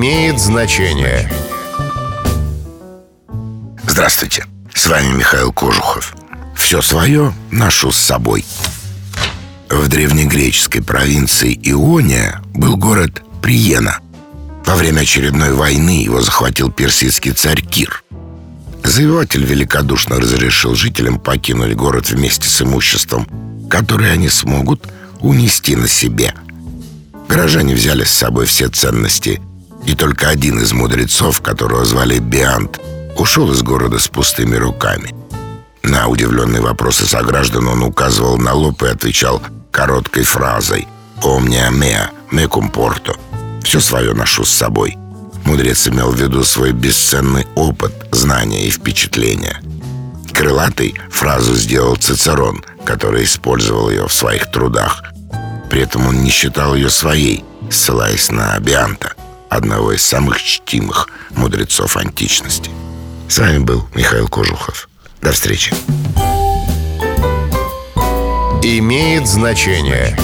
имеет значение. Здравствуйте, с вами Михаил Кожухов. Все свое ношу с собой. В древнегреческой провинции Иония был город Приена. Во время очередной войны его захватил персидский царь Кир. Завоеватель великодушно разрешил жителям покинуть город вместе с имуществом, которое они смогут унести на себе. Горожане взяли с собой все ценности, и только один из мудрецов, которого звали Биант, ушел из города с пустыми руками. На удивленные вопросы сограждан он указывал на лоб и отвечал короткой фразой «Omnia mea, me comporto» «Все свое ношу с собой». Мудрец имел в виду свой бесценный опыт, знания и впечатления. Крылатый фразу сделал Цицерон, который использовал ее в своих трудах. При этом он не считал ее своей, ссылаясь на Бианта, одного из самых чтимых мудрецов античности. С вами был Михаил Кожухов. До встречи. Имеет значение.